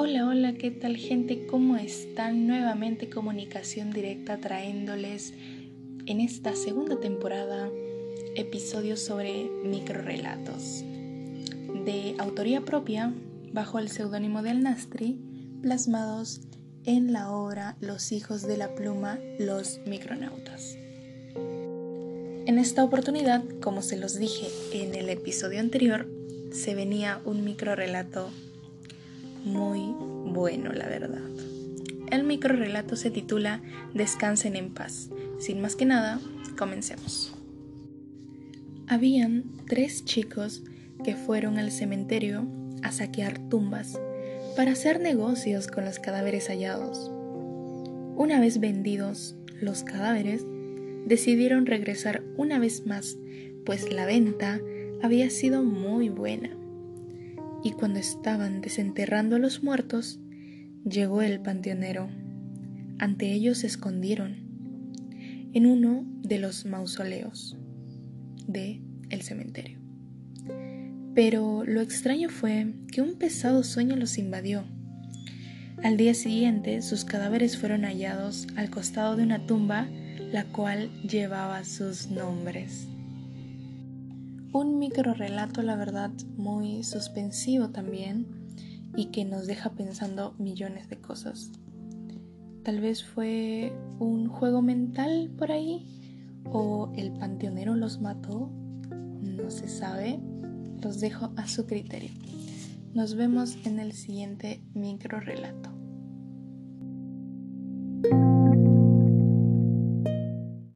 Hola, hola, ¿qué tal gente? ¿Cómo están? Nuevamente comunicación directa trayéndoles en esta segunda temporada episodios sobre microrelatos de autoría propia bajo el seudónimo de Alnastri plasmados en la obra Los hijos de la pluma, los micronautas. En esta oportunidad, como se los dije en el episodio anterior, se venía un microrelato muy bueno, la verdad. El microrelato se titula Descansen en paz. Sin más que nada, comencemos. Habían tres chicos que fueron al cementerio a saquear tumbas para hacer negocios con los cadáveres hallados. Una vez vendidos los cadáveres, decidieron regresar una vez más, pues la venta había sido muy buena. Y cuando estaban desenterrando a los muertos, llegó el panteonero. Ante ellos se escondieron en uno de los mausoleos de el cementerio. Pero lo extraño fue que un pesado sueño los invadió. Al día siguiente sus cadáveres fueron hallados al costado de una tumba la cual llevaba sus nombres. Un micro relato, la verdad, muy suspensivo también y que nos deja pensando millones de cosas. Tal vez fue un juego mental por ahí o el panteonero los mató, no se sabe, los dejo a su criterio. Nos vemos en el siguiente micro relato.